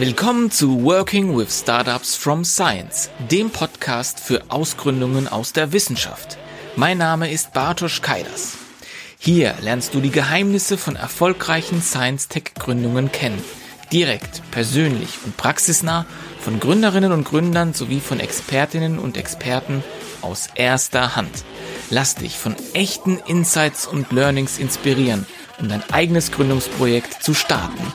Willkommen zu Working with Startups from Science, dem Podcast für Ausgründungen aus der Wissenschaft. Mein Name ist Bartosz Kaidas. Hier lernst du die Geheimnisse von erfolgreichen Science-Tech-Gründungen kennen. Direkt, persönlich und praxisnah von Gründerinnen und Gründern sowie von Expertinnen und Experten aus erster Hand. Lass dich von echten Insights und Learnings inspirieren, um dein eigenes Gründungsprojekt zu starten.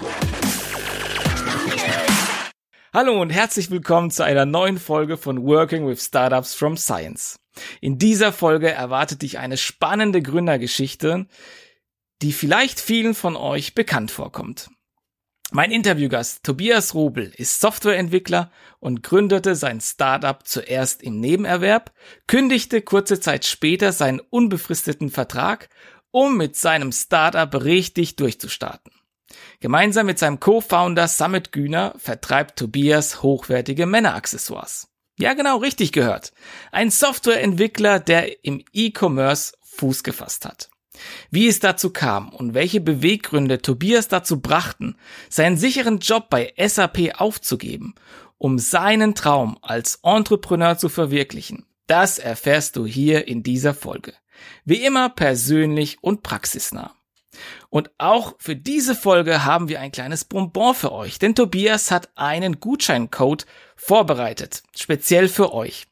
Hallo und herzlich willkommen zu einer neuen Folge von Working with Startups from Science. In dieser Folge erwartet dich eine spannende Gründergeschichte, die vielleicht vielen von euch bekannt vorkommt. Mein Interviewgast Tobias Rubel ist Softwareentwickler und gründete sein Startup zuerst im Nebenerwerb, kündigte kurze Zeit später seinen unbefristeten Vertrag, um mit seinem Startup richtig durchzustarten. Gemeinsam mit seinem Co-Founder Summit Güner vertreibt Tobias hochwertige Männeraccessoires. Ja, genau, richtig gehört. Ein Softwareentwickler, der im E-Commerce Fuß gefasst hat. Wie es dazu kam und welche Beweggründe Tobias dazu brachten, seinen sicheren Job bei SAP aufzugeben, um seinen Traum als Entrepreneur zu verwirklichen, das erfährst du hier in dieser Folge. Wie immer persönlich und praxisnah. Und auch für diese Folge haben wir ein kleines Bonbon für euch, denn Tobias hat einen Gutscheincode vorbereitet, speziell für euch.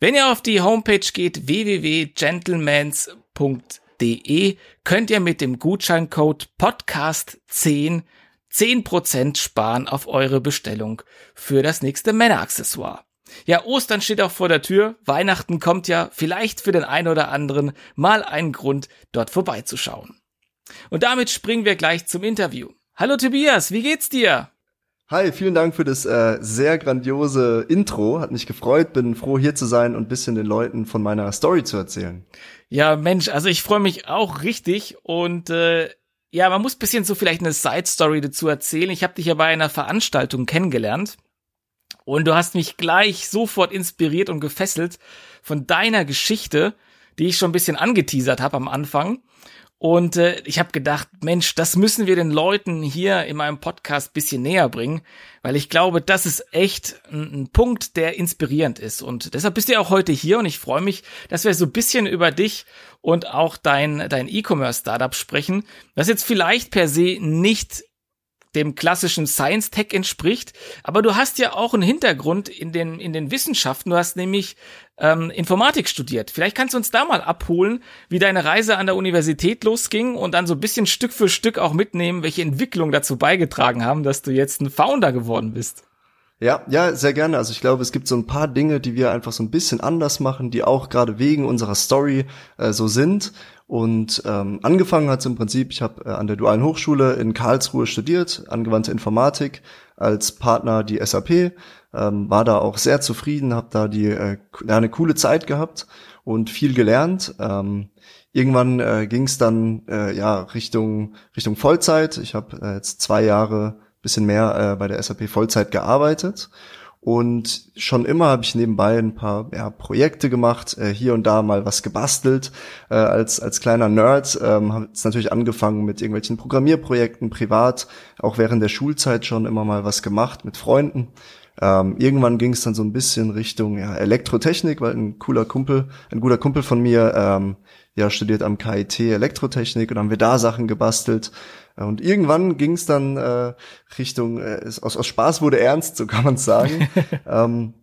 Wenn ihr auf die Homepage geht www.gentlemans.de, könnt ihr mit dem Gutscheincode Podcast10 10% sparen auf eure Bestellung für das nächste Männeraccessoire. Ja, Ostern steht auch vor der Tür, Weihnachten kommt ja, vielleicht für den einen oder anderen mal ein Grund, dort vorbeizuschauen. Und damit springen wir gleich zum Interview. Hallo Tobias, wie geht's dir? Hi, vielen Dank für das äh, sehr grandiose Intro. Hat mich gefreut, bin froh hier zu sein und bisschen den Leuten von meiner Story zu erzählen. Ja, Mensch, also ich freue mich auch richtig und äh, ja, man muss bisschen so vielleicht eine Side Story dazu erzählen. Ich habe dich ja bei einer Veranstaltung kennengelernt und du hast mich gleich sofort inspiriert und gefesselt von deiner Geschichte, die ich schon ein bisschen angeteasert habe am Anfang. Und äh, ich habe gedacht, Mensch, das müssen wir den Leuten hier in meinem Podcast bisschen näher bringen, weil ich glaube, das ist echt ein, ein Punkt, der inspirierend ist. Und deshalb bist du ja auch heute hier und ich freue mich, dass wir so ein bisschen über dich und auch dein, dein E-Commerce-Startup sprechen, das jetzt vielleicht per se nicht dem klassischen Science Tech entspricht. Aber du hast ja auch einen Hintergrund in den, in den Wissenschaften. Du hast nämlich ähm, Informatik studiert. Vielleicht kannst du uns da mal abholen, wie deine Reise an der Universität losging und dann so ein bisschen Stück für Stück auch mitnehmen, welche Entwicklungen dazu beigetragen haben, dass du jetzt ein Founder geworden bist. Ja, ja, sehr gerne. Also ich glaube, es gibt so ein paar Dinge, die wir einfach so ein bisschen anders machen, die auch gerade wegen unserer Story äh, so sind. Und ähm, angefangen hat es im Prinzip, ich habe äh, an der Dualen Hochschule in Karlsruhe studiert, angewandte Informatik, als Partner die SAP, ähm, war da auch sehr zufrieden, habe da die äh, eine coole Zeit gehabt und viel gelernt. Ähm, irgendwann äh, ging es dann äh, ja Richtung Richtung Vollzeit. Ich habe äh, jetzt zwei Jahre bisschen mehr äh, bei der SAP Vollzeit gearbeitet. Und schon immer habe ich nebenbei ein paar ja, Projekte gemacht, äh, hier und da mal was gebastelt. Äh, als, als kleiner Nerd ähm, habe es natürlich angefangen mit irgendwelchen Programmierprojekten privat, auch während der Schulzeit schon immer mal was gemacht mit Freunden. Ähm, irgendwann ging es dann so ein bisschen Richtung ja, Elektrotechnik, weil ein cooler Kumpel, ein guter Kumpel von mir, ähm, ja, studiert am KIT Elektrotechnik und haben wir da Sachen gebastelt. Und irgendwann ging es dann äh, Richtung, äh, aus, aus Spaß wurde ernst, so kann man sagen, ähm,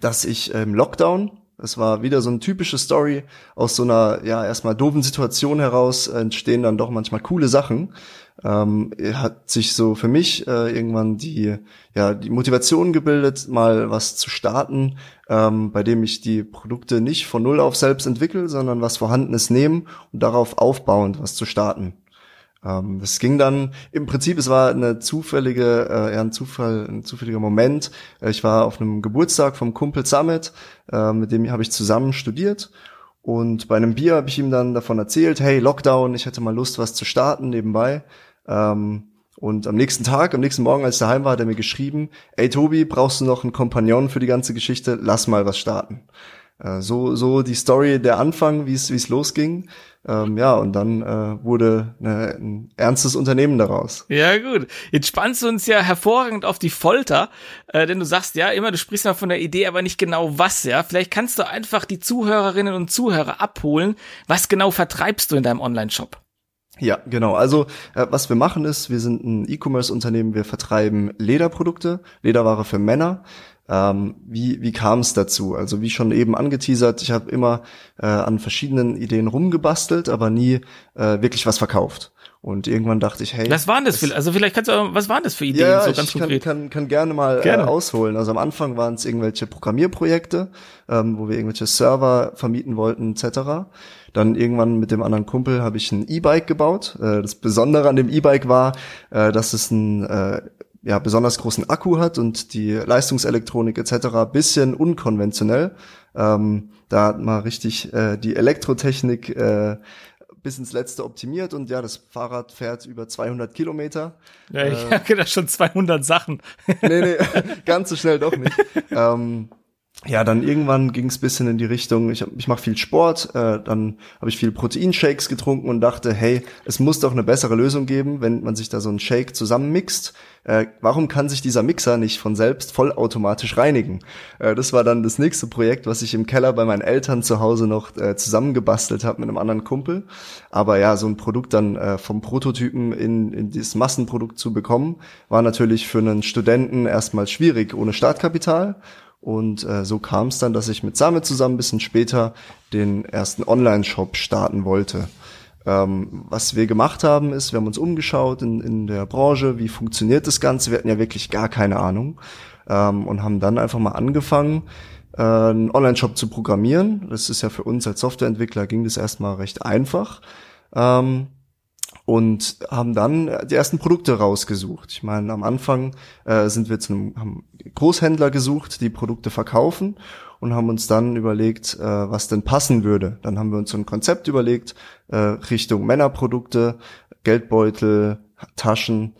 dass ich im Lockdown, es war wieder so eine typische Story, aus so einer, ja, erstmal doofen Situation heraus entstehen dann doch manchmal coole Sachen. Ähm, hat sich so für mich äh, irgendwann die, ja, die Motivation gebildet, mal was zu starten, ähm, bei dem ich die Produkte nicht von Null auf selbst entwickle, sondern was Vorhandenes nehmen und darauf aufbauend was zu starten. Ähm, es ging dann, im Prinzip, es war eine zufällige, äh, ja, ein Zufall, ein zufälliger Moment. Äh, ich war auf einem Geburtstag vom Kumpel Summit, äh, mit dem habe ich zusammen studiert. Und bei einem Bier habe ich ihm dann davon erzählt, hey, Lockdown, ich hätte mal Lust, was zu starten nebenbei. Ähm, und am nächsten Tag, am nächsten Morgen, als ich daheim war, hat er mir geschrieben, ey Tobi, brauchst du noch einen Kompagnon für die ganze Geschichte? Lass mal was starten. Äh, so, so die Story, der Anfang, wie es, wie es losging. Ähm, ja, und dann äh, wurde eine, ein ernstes Unternehmen daraus. Ja, gut. Jetzt spannst du uns ja hervorragend auf die Folter, äh, denn du sagst ja immer, du sprichst mal von der Idee, aber nicht genau was, ja. Vielleicht kannst du einfach die Zuhörerinnen und Zuhörer abholen. Was genau vertreibst du in deinem Online-Shop? Ja, genau. Also äh, was wir machen ist, wir sind ein E-Commerce-Unternehmen, wir vertreiben Lederprodukte, Lederware für Männer. Ähm, wie wie kam es dazu? Also wie schon eben angeteasert, ich habe immer äh, an verschiedenen Ideen rumgebastelt, aber nie äh, wirklich was verkauft. Und irgendwann dachte ich, hey. Was waren das für, also vielleicht kannst du, was waren das für Ideen, ja, so ganz ich konkret? Kann, kann, kann gerne mal Gerne. Äh, ausholen. Also am Anfang waren es irgendwelche Programmierprojekte, ähm, wo wir irgendwelche Server vermieten wollten, etc. Dann irgendwann mit dem anderen Kumpel habe ich ein E-Bike gebaut. Äh, das Besondere an dem E-Bike war, äh, dass es ein äh, ja, besonders großen Akku hat und die Leistungselektronik etc. bisschen unkonventionell. Ähm, da hat man richtig äh, die Elektrotechnik äh, bis ins Letzte optimiert und ja, das Fahrrad fährt über 200 Kilometer. Ja, ich äh, gedacht schon 200 Sachen. nee, nee, ganz so schnell doch nicht. ähm, ja, dann irgendwann ging es bisschen in die Richtung, ich, ich mache viel Sport, äh, dann habe ich viel Proteinshakes getrunken und dachte, hey, es muss doch eine bessere Lösung geben, wenn man sich da so einen Shake zusammenmixt. Äh, warum kann sich dieser Mixer nicht von selbst vollautomatisch reinigen? Äh, das war dann das nächste Projekt, was ich im Keller bei meinen Eltern zu Hause noch äh, zusammengebastelt habe mit einem anderen Kumpel. Aber ja, so ein Produkt dann äh, vom Prototypen in, in dieses Massenprodukt zu bekommen, war natürlich für einen Studenten erstmal schwierig ohne Startkapital. Und äh, so kam es dann, dass ich mit Same zusammen ein bisschen später den ersten Online-Shop starten wollte. Ähm, was wir gemacht haben, ist, wir haben uns umgeschaut in, in der Branche, wie funktioniert das Ganze. Wir hatten ja wirklich gar keine Ahnung ähm, und haben dann einfach mal angefangen, äh, einen Online-Shop zu programmieren. Das ist ja für uns als Softwareentwickler ging das erstmal recht einfach. Ähm, und haben dann die ersten Produkte rausgesucht. Ich meine, am Anfang äh, sind wir zu einem haben Großhändler gesucht, die Produkte verkaufen und haben uns dann überlegt, äh, was denn passen würde. Dann haben wir uns so ein Konzept überlegt, äh, Richtung Männerprodukte, Geldbeutel, Taschen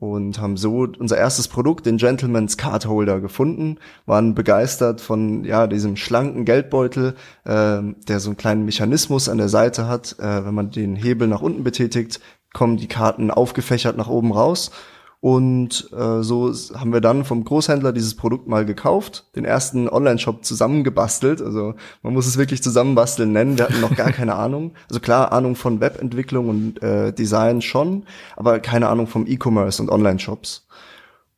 und haben so unser erstes Produkt, den Gentleman's Card Holder, gefunden, waren begeistert von ja diesem schlanken Geldbeutel, äh, der so einen kleinen Mechanismus an der Seite hat. Äh, wenn man den Hebel nach unten betätigt, kommen die Karten aufgefächert nach oben raus und äh, so haben wir dann vom Großhändler dieses Produkt mal gekauft, den ersten Online-Shop zusammengebastelt. Also man muss es wirklich zusammenbasteln nennen. Wir hatten noch gar keine Ahnung. Also klar, Ahnung von Webentwicklung und äh, Design schon, aber keine Ahnung vom E-Commerce und Online-Shops.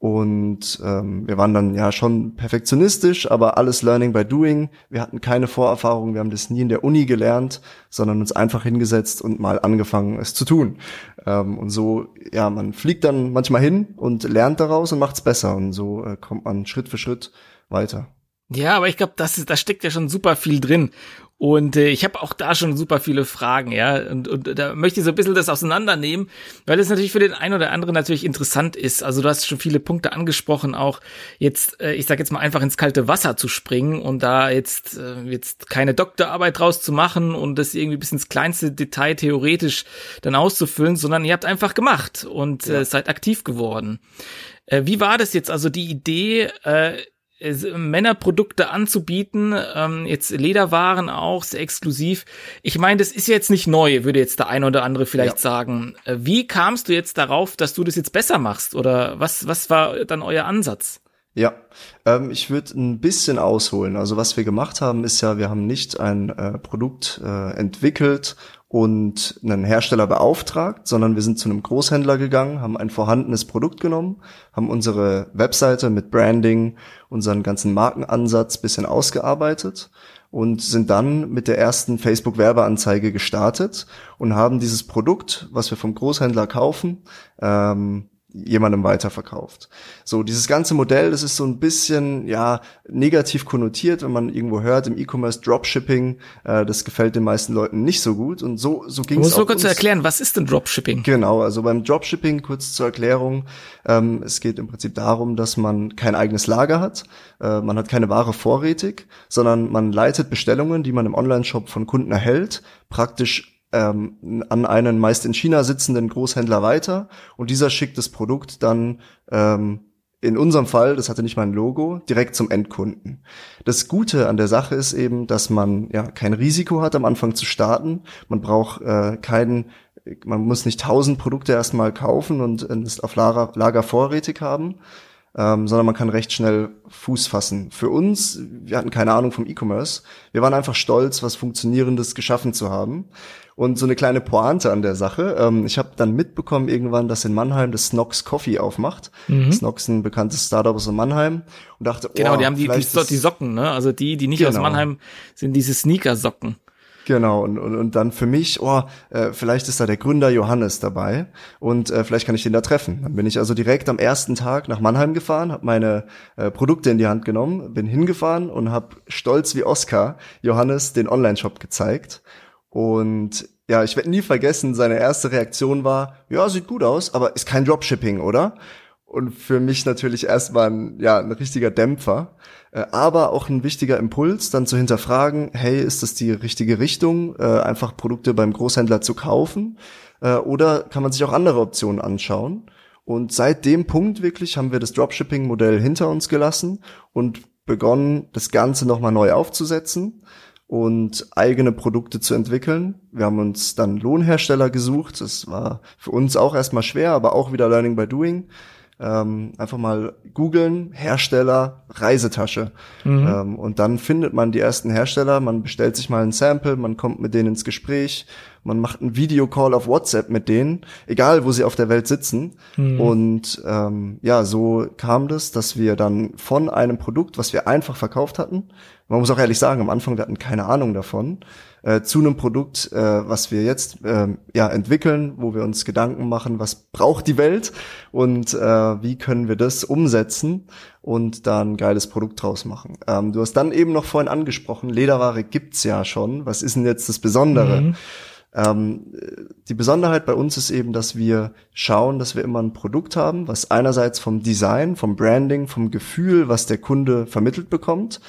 Und ähm, wir waren dann ja schon perfektionistisch, aber alles Learning by Doing. Wir hatten keine Vorerfahrung, wir haben das nie in der Uni gelernt, sondern uns einfach hingesetzt und mal angefangen, es zu tun. Ähm, und so, ja, man fliegt dann manchmal hin und lernt daraus und macht's besser. Und so äh, kommt man Schritt für Schritt weiter. Ja, aber ich glaube, das ist, da steckt ja schon super viel drin. Und äh, ich habe auch da schon super viele Fragen, ja. Und, und da möchte ich so ein bisschen das auseinandernehmen, weil es natürlich für den einen oder anderen natürlich interessant ist. Also du hast schon viele Punkte angesprochen, auch jetzt, äh, ich sag jetzt mal einfach ins kalte Wasser zu springen und da jetzt, äh, jetzt keine Doktorarbeit draus zu machen und das irgendwie bis ins kleinste Detail theoretisch dann auszufüllen, sondern ihr habt einfach gemacht und ja. äh, seid aktiv geworden. Äh, wie war das jetzt? Also die Idee, äh, Männerprodukte anzubieten, ähm, jetzt Lederwaren auch, sehr exklusiv. Ich meine, das ist jetzt nicht neu, würde jetzt der eine oder andere vielleicht ja. sagen. Äh, wie kamst du jetzt darauf, dass du das jetzt besser machst? Oder was, was war dann euer Ansatz? Ja, ähm, ich würde ein bisschen ausholen. Also was wir gemacht haben, ist ja, wir haben nicht ein äh, Produkt äh, entwickelt und einen Hersteller beauftragt, sondern wir sind zu einem Großhändler gegangen, haben ein vorhandenes Produkt genommen, haben unsere Webseite mit Branding, unseren ganzen Markenansatz bisschen ausgearbeitet und sind dann mit der ersten Facebook-Werbeanzeige gestartet und haben dieses Produkt, was wir vom Großhändler kaufen, ähm, jemandem weiterverkauft. So, dieses ganze Modell, das ist so ein bisschen, ja, negativ konnotiert, wenn man irgendwo hört, im E-Commerce Dropshipping, äh, das gefällt den meisten Leuten nicht so gut und so, so ging es Musst du kurz erklären, was ist denn Dropshipping? Genau, also beim Dropshipping, kurz zur Erklärung, ähm, es geht im Prinzip darum, dass man kein eigenes Lager hat, äh, man hat keine Ware vorrätig, sondern man leitet Bestellungen, die man im Online-Shop von Kunden erhält, praktisch ähm, an einen meist in China sitzenden Großhändler weiter und dieser schickt das Produkt dann ähm, in unserem Fall, das hatte nicht mal ein Logo, direkt zum Endkunden. Das Gute an der Sache ist eben, dass man ja kein Risiko hat, am Anfang zu starten. Man braucht äh, keinen, man muss nicht tausend Produkte erstmal kaufen und es auf Lager, Lager vorrätig haben, ähm, sondern man kann recht schnell Fuß fassen. Für uns, wir hatten keine Ahnung vom E-Commerce, wir waren einfach stolz, was Funktionierendes geschaffen zu haben. Und so eine kleine Pointe an der Sache. Ähm, ich habe dann mitbekommen irgendwann, dass in Mannheim das Snox Coffee aufmacht. Mhm. Snox ein bekanntes Startup aus Mannheim und dachte, genau, oh, die haben die, die, die, Socken, ne? Also die, die nicht genau. aus Mannheim sind diese Sneaker-Socken. Genau, und, und, und dann für mich, oh, äh, vielleicht ist da der Gründer Johannes dabei und äh, vielleicht kann ich den da treffen. Dann bin ich also direkt am ersten Tag nach Mannheim gefahren, habe meine äh, Produkte in die Hand genommen, bin hingefahren und habe stolz wie Oscar Johannes den Online-Shop gezeigt. Und ja, ich werde nie vergessen, seine erste Reaktion war, ja, sieht gut aus, aber ist kein Dropshipping, oder? Und für mich natürlich erstmal ein, ja, ein richtiger Dämpfer. Äh, aber auch ein wichtiger Impuls, dann zu hinterfragen, hey, ist das die richtige Richtung, äh, einfach Produkte beim Großhändler zu kaufen? Äh, oder kann man sich auch andere Optionen anschauen? Und seit dem Punkt wirklich haben wir das Dropshipping-Modell hinter uns gelassen und begonnen, das Ganze nochmal neu aufzusetzen und eigene Produkte zu entwickeln. Wir haben uns dann Lohnhersteller gesucht. Das war für uns auch erstmal schwer, aber auch wieder Learning by Doing ähm, einfach mal googeln, Hersteller, Reisetasche. Mhm. Ähm, und dann findet man die ersten Hersteller, man bestellt sich mal ein Sample, man kommt mit denen ins Gespräch, man macht einen Videocall auf WhatsApp mit denen, egal wo sie auf der Welt sitzen. Mhm. Und ähm, ja, so kam das, dass wir dann von einem Produkt, was wir einfach verkauft hatten, man muss auch ehrlich sagen, am Anfang wir hatten keine Ahnung davon, äh, zu einem Produkt, äh, was wir jetzt äh, ja entwickeln, wo wir uns Gedanken machen, was braucht die Welt und äh, wie können wir das umsetzen und da ein geiles Produkt draus machen. Ähm, du hast dann eben noch vorhin angesprochen, Lederware gibt's ja schon. Was ist denn jetzt das Besondere? Mhm. Ähm, die Besonderheit bei uns ist eben, dass wir schauen, dass wir immer ein Produkt haben, was einerseits vom Design, vom Branding, vom Gefühl, was der Kunde vermittelt bekommt,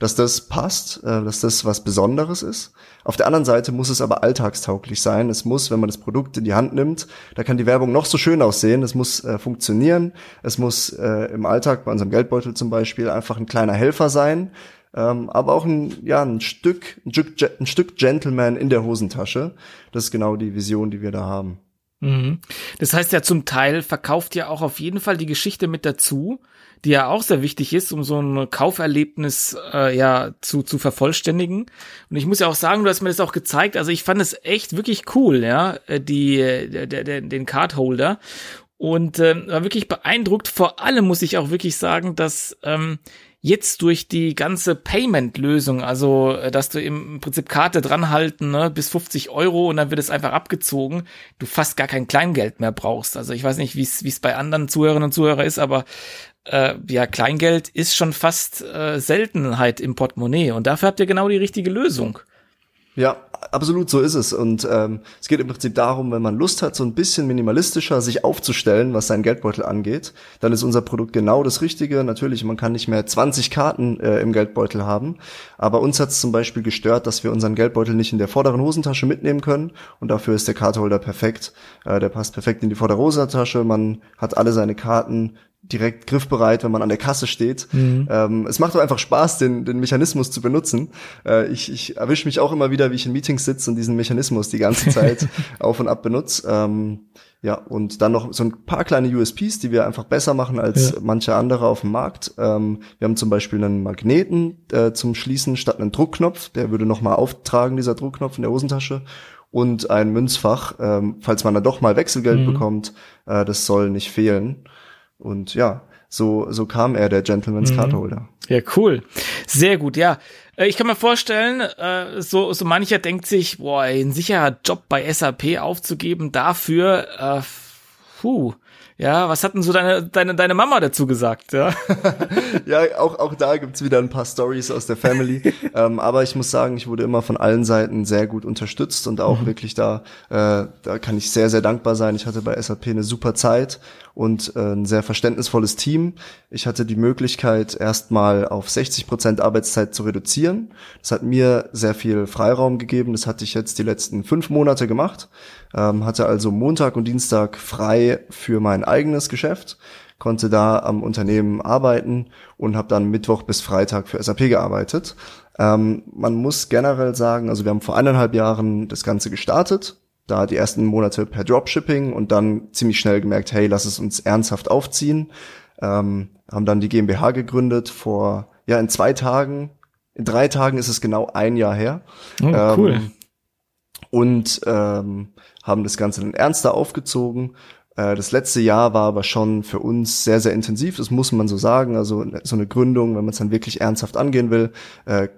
dass das passt, äh, dass das was Besonderes ist. Auf der anderen Seite muss es aber alltagstauglich sein. Es muss, wenn man das Produkt in die Hand nimmt, da kann die Werbung noch so schön aussehen. Es muss äh, funktionieren. Es muss äh, im Alltag, bei unserem Geldbeutel zum Beispiel, einfach ein kleiner Helfer sein. Ähm, aber auch ein, ja, ein Stück, ein Stück, ein Stück Gentleman in der Hosentasche. Das ist genau die Vision, die wir da haben. Mhm. Das heißt ja zum Teil verkauft ja auch auf jeden Fall die Geschichte mit dazu die ja auch sehr wichtig ist, um so ein Kauferlebnis äh, ja zu, zu vervollständigen. Und ich muss ja auch sagen, du hast mir das auch gezeigt. Also ich fand es echt wirklich cool, ja, äh, die, der, der, den Cardholder. Und äh, war wirklich beeindruckt. Vor allem muss ich auch wirklich sagen, dass ähm, jetzt durch die ganze Payment-Lösung, also äh, dass du im Prinzip Karte dranhalten, ne, bis 50 Euro und dann wird es einfach abgezogen, du fast gar kein Kleingeld mehr brauchst. Also ich weiß nicht, wie es bei anderen Zuhörerinnen und Zuhörern ist, aber äh, ja, Kleingeld ist schon fast äh, Seltenheit im Portemonnaie und dafür habt ihr genau die richtige Lösung. Ja, absolut, so ist es. Und ähm, es geht im Prinzip darum, wenn man Lust hat, so ein bisschen minimalistischer sich aufzustellen, was seinen Geldbeutel angeht, dann ist unser Produkt genau das Richtige. Natürlich, man kann nicht mehr 20 Karten äh, im Geldbeutel haben, aber uns hat es zum Beispiel gestört, dass wir unseren Geldbeutel nicht in der vorderen Hosentasche mitnehmen können und dafür ist der Karteholder perfekt. Äh, der passt perfekt in die vordere Hosentasche. Man hat alle seine Karten direkt griffbereit, wenn man an der Kasse steht. Mhm. Ähm, es macht doch einfach Spaß, den, den Mechanismus zu benutzen. Äh, ich ich erwische mich auch immer wieder, wie ich in Meetings sitze und diesen Mechanismus die ganze Zeit auf und ab benutze. Ähm, ja, und dann noch so ein paar kleine USPs, die wir einfach besser machen als ja. manche andere auf dem Markt. Ähm, wir haben zum Beispiel einen Magneten äh, zum Schließen statt einen Druckknopf. Der würde nochmal auftragen, dieser Druckknopf in der Hosentasche. Und ein Münzfach, ähm, falls man da doch mal Wechselgeld mhm. bekommt, äh, das soll nicht fehlen. Und ja, so, so kam er, der Gentleman's mhm. Card Holder. Ja, cool. Sehr gut, ja. Äh, ich kann mir vorstellen, äh, so, so mancher denkt sich, boah, ein sicherer Job bei SAP aufzugeben, dafür, äh, puh, ja, was hat denn so deine, deine, deine Mama dazu gesagt? Ja, ja auch, auch da gibt's wieder ein paar Stories aus der Family. ähm, aber ich muss sagen, ich wurde immer von allen Seiten sehr gut unterstützt und auch mhm. wirklich da, äh, da kann ich sehr, sehr dankbar sein. Ich hatte bei SAP eine super Zeit und äh, ein sehr verständnisvolles Team. Ich hatte die Möglichkeit, erstmal auf 60 Prozent Arbeitszeit zu reduzieren. Das hat mir sehr viel Freiraum gegeben. Das hatte ich jetzt die letzten fünf Monate gemacht. Ähm, hatte also Montag und Dienstag frei für mein eigenes Geschäft, konnte da am Unternehmen arbeiten und habe dann Mittwoch bis Freitag für SAP gearbeitet. Ähm, man muss generell sagen, also wir haben vor eineinhalb Jahren das Ganze gestartet, da die ersten Monate per Dropshipping und dann ziemlich schnell gemerkt, hey, lass es uns ernsthaft aufziehen. Ähm, haben dann die GmbH gegründet vor, ja, in zwei Tagen, in drei Tagen ist es genau ein Jahr her. Oh, cool. Ähm, und ähm, haben das Ganze dann ernster aufgezogen das letzte Jahr war aber schon für uns sehr, sehr intensiv, das muss man so sagen. Also so eine Gründung, wenn man es dann wirklich ernsthaft angehen will, äh,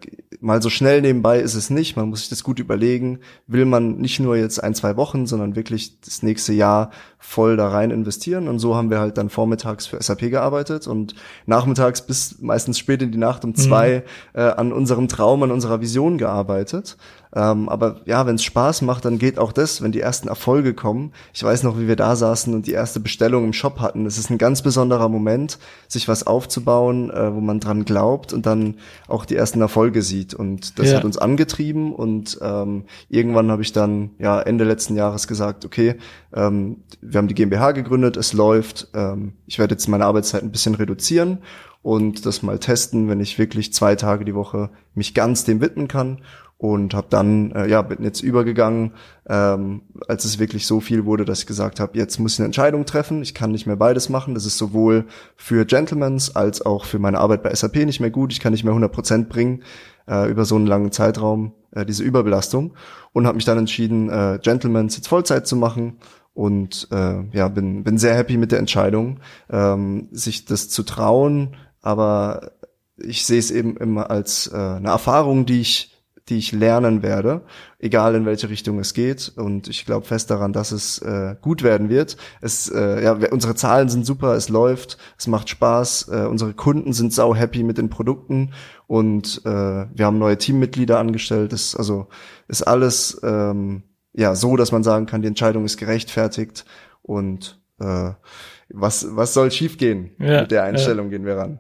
mal so schnell nebenbei ist es nicht. Man muss sich das gut überlegen. Will man nicht nur jetzt ein, zwei Wochen, sondern wirklich das nächste Jahr voll da rein investieren. Und so haben wir halt dann vormittags für SAP gearbeitet und nachmittags bis meistens spät in die Nacht um mhm. zwei mhm. äh, an unserem Traum, an unserer Vision gearbeitet. Ähm, aber ja, wenn es Spaß macht, dann geht auch das, wenn die ersten Erfolge kommen. Ich weiß noch, wie wir da saßen und die erste Bestellung im Shop hatten. Es ist ein ganz besonderer Moment, sich was aufzubauen, äh, wo man dran glaubt und dann auch die ersten Erfolge sieht. Und das ja. hat uns angetrieben und ähm, irgendwann habe ich dann ja Ende letzten Jahres gesagt, okay, ähm, wir haben die GmbH gegründet, es läuft. Ähm, ich werde jetzt meine Arbeitszeit ein bisschen reduzieren und das mal testen, wenn ich wirklich zwei Tage die Woche mich ganz dem widmen kann und habe dann äh, ja bin jetzt übergegangen, ähm, als es wirklich so viel wurde, dass ich gesagt habe, jetzt muss ich eine Entscheidung treffen. Ich kann nicht mehr beides machen. Das ist sowohl für Gentlemans als auch für meine Arbeit bei SAP nicht mehr gut. Ich kann nicht mehr 100 Prozent bringen äh, über so einen langen Zeitraum äh, diese Überbelastung und habe mich dann entschieden, äh, Gentlemans jetzt Vollzeit zu machen und äh, ja bin bin sehr happy mit der Entscheidung, ähm, sich das zu trauen. Aber ich sehe es eben immer als äh, eine Erfahrung, die ich die ich lernen werde, egal in welche Richtung es geht. Und ich glaube fest daran, dass es äh, gut werden wird. Es, äh, ja, unsere Zahlen sind super, es läuft, es macht Spaß, äh, unsere Kunden sind sau happy mit den Produkten und äh, wir haben neue Teammitglieder angestellt. Das also ist alles ähm, ja so, dass man sagen kann, die Entscheidung ist gerechtfertigt und äh, was was soll schiefgehen ja, mit der Einstellung ja. gehen wir ran.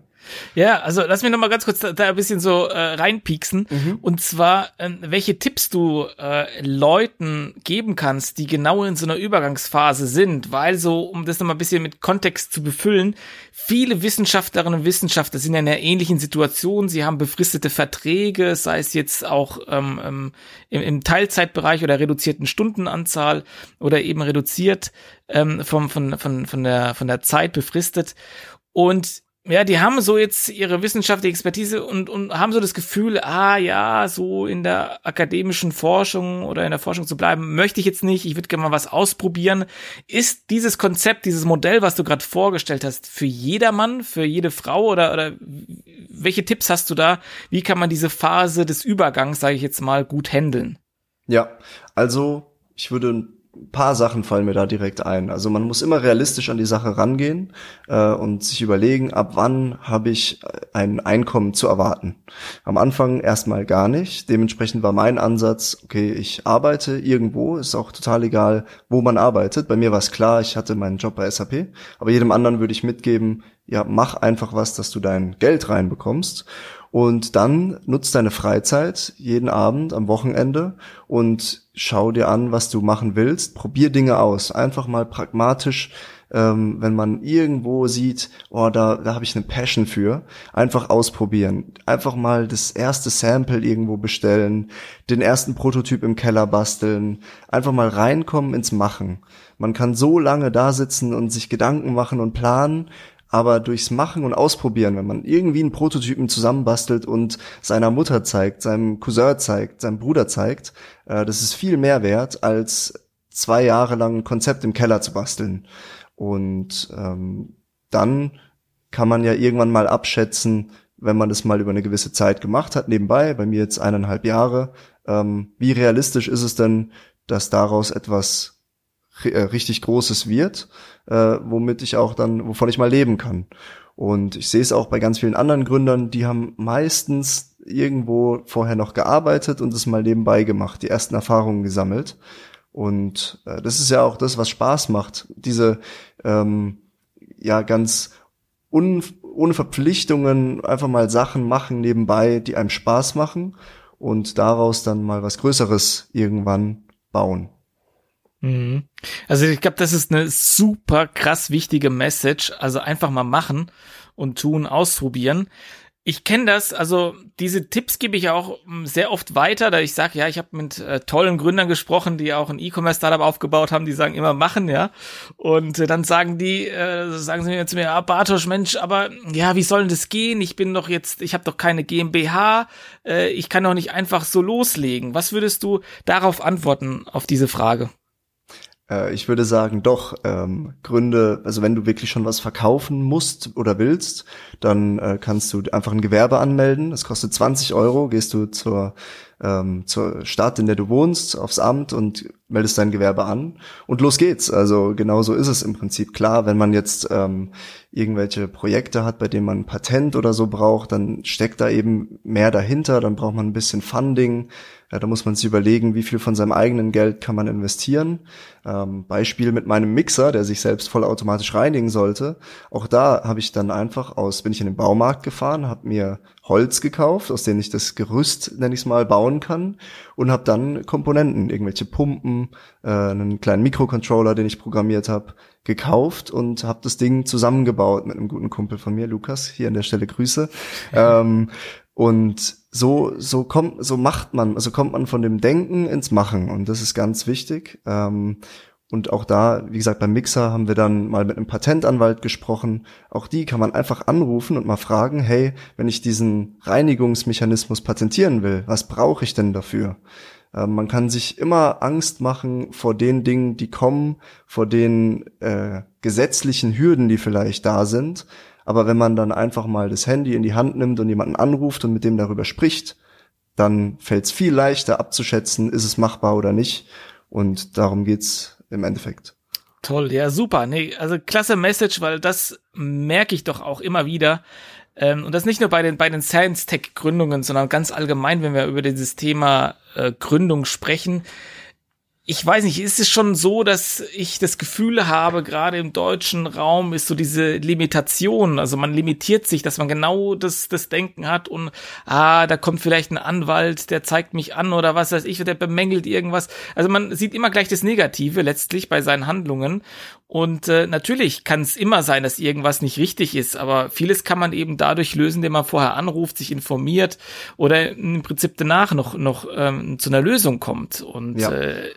Ja, also lass mich noch mal ganz kurz da, da ein bisschen so äh, reinpieksen. Mhm. Und zwar, ähm, welche Tipps du äh, Leuten geben kannst, die genau in so einer Übergangsphase sind. Weil so, um das noch mal ein bisschen mit Kontext zu befüllen, viele Wissenschaftlerinnen und Wissenschaftler sind in einer ähnlichen Situation. Sie haben befristete Verträge, sei es jetzt auch ähm, ähm im, im Teilzeitbereich oder reduzierten Stundenanzahl oder eben reduziert ähm, vom, von, von, von, der, von der Zeit befristet. Und ja, die haben so jetzt ihre wissenschaftliche Expertise und, und haben so das Gefühl, ah ja, so in der akademischen Forschung oder in der Forschung zu bleiben, möchte ich jetzt nicht, ich würde gerne mal was ausprobieren. Ist dieses Konzept, dieses Modell, was du gerade vorgestellt hast, für jedermann, für jede Frau oder, oder welche Tipps hast du da? Wie kann man diese Phase des Übergangs, sage ich jetzt mal, gut handeln? Ja, also ich würde paar Sachen fallen mir da direkt ein. Also man muss immer realistisch an die Sache rangehen äh, und sich überlegen, ab wann habe ich ein Einkommen zu erwarten. Am Anfang erstmal gar nicht. Dementsprechend war mein Ansatz, okay, ich arbeite irgendwo, ist auch total egal, wo man arbeitet. Bei mir war es klar, ich hatte meinen Job bei SAP, aber jedem anderen würde ich mitgeben, ja, mach einfach was, dass du dein Geld reinbekommst. Und dann nutzt deine Freizeit jeden Abend am Wochenende und schau dir an, was du machen willst. Probier Dinge aus. Einfach mal pragmatisch, ähm, wenn man irgendwo sieht, oh, da, da habe ich eine Passion für, einfach ausprobieren. Einfach mal das erste Sample irgendwo bestellen, den ersten Prototyp im Keller basteln. Einfach mal reinkommen ins Machen. Man kann so lange da sitzen und sich Gedanken machen und planen, aber durchs Machen und Ausprobieren, wenn man irgendwie einen Prototypen zusammenbastelt und seiner Mutter zeigt, seinem Cousin zeigt, seinem Bruder zeigt, äh, das ist viel mehr wert, als zwei Jahre lang ein Konzept im Keller zu basteln. Und ähm, dann kann man ja irgendwann mal abschätzen, wenn man das mal über eine gewisse Zeit gemacht hat, nebenbei, bei mir jetzt eineinhalb Jahre, ähm, wie realistisch ist es denn, dass daraus etwas äh, richtig Großes wird äh, womit ich auch dann, wovon ich mal leben kann. Und ich sehe es auch bei ganz vielen anderen Gründern, die haben meistens irgendwo vorher noch gearbeitet und es mal nebenbei gemacht, die ersten Erfahrungen gesammelt. Und äh, das ist ja auch das, was Spaß macht. Diese ähm, ja ganz un ohne Verpflichtungen einfach mal Sachen machen nebenbei, die einem Spaß machen und daraus dann mal was Größeres irgendwann bauen. Mhm. Also ich glaube, das ist eine super krass wichtige Message. Also einfach mal machen und tun, ausprobieren. Ich kenne das, also diese Tipps gebe ich auch hm, sehr oft weiter, da ich sage, ja, ich habe mit äh, tollen Gründern gesprochen, die auch ein E-Commerce-Startup aufgebaut haben, die sagen immer machen, ja. Und äh, dann sagen die, äh, sagen sie mir zu mir, ah, Bartosch, Mensch, aber ja, wie soll denn das gehen? Ich bin doch jetzt, ich habe doch keine GmbH, äh, ich kann doch nicht einfach so loslegen. Was würdest du darauf antworten, auf diese Frage? Äh, ich würde sagen, doch, ähm, Gründe, also wenn du wirklich schon was verkaufen musst oder willst, dann äh, kannst du einfach ein Gewerbe anmelden. Das kostet 20 Euro, gehst du zur, ähm, zur Stadt, in der du wohnst, aufs Amt und meldest dein Gewerbe an und los geht's. Also genau so ist es im Prinzip. Klar, wenn man jetzt ähm, irgendwelche Projekte hat, bei denen man ein Patent oder so braucht, dann steckt da eben mehr dahinter, dann braucht man ein bisschen Funding, ja, da muss man sich überlegen, wie viel von seinem eigenen Geld kann man investieren. Ähm, Beispiel mit meinem Mixer, der sich selbst vollautomatisch reinigen sollte. Auch da habe ich dann einfach aus, bin ich in den Baumarkt gefahren, habe mir Holz gekauft, aus denen ich das Gerüst, nenne ich es mal, bauen kann und habe dann Komponenten, irgendwelche Pumpen, äh, einen kleinen Mikrocontroller, den ich programmiert habe, gekauft und habe das Ding zusammengebaut mit einem guten Kumpel von mir, Lukas. Hier an der Stelle Grüße. Ähm, und so, so kommt, so macht man, also kommt man von dem Denken ins Machen und das ist ganz wichtig. Ähm, und auch da, wie gesagt, beim Mixer haben wir dann mal mit einem Patentanwalt gesprochen. Auch die kann man einfach anrufen und mal fragen, hey, wenn ich diesen Reinigungsmechanismus patentieren will, was brauche ich denn dafür? Ähm, man kann sich immer Angst machen vor den Dingen, die kommen, vor den äh, gesetzlichen Hürden, die vielleicht da sind. Aber wenn man dann einfach mal das Handy in die Hand nimmt und jemanden anruft und mit dem darüber spricht, dann fällt es viel leichter abzuschätzen, ist es machbar oder nicht. Und darum geht's im Endeffekt. Toll, ja, super. Nee, also klasse Message, weil das merke ich doch auch immer wieder. Ähm, und das nicht nur bei den, bei den Science-Tech-Gründungen, sondern ganz allgemein, wenn wir über dieses Thema äh, Gründung sprechen ich weiß nicht, ist es schon so, dass ich das Gefühl habe, gerade im deutschen Raum ist so diese Limitation, also man limitiert sich, dass man genau das, das Denken hat und ah, da kommt vielleicht ein Anwalt, der zeigt mich an oder was weiß ich, der bemängelt irgendwas. Also man sieht immer gleich das Negative letztlich bei seinen Handlungen und äh, natürlich kann es immer sein, dass irgendwas nicht richtig ist, aber vieles kann man eben dadurch lösen, indem man vorher anruft, sich informiert oder im Prinzip danach noch noch ähm, zu einer Lösung kommt und ja. äh,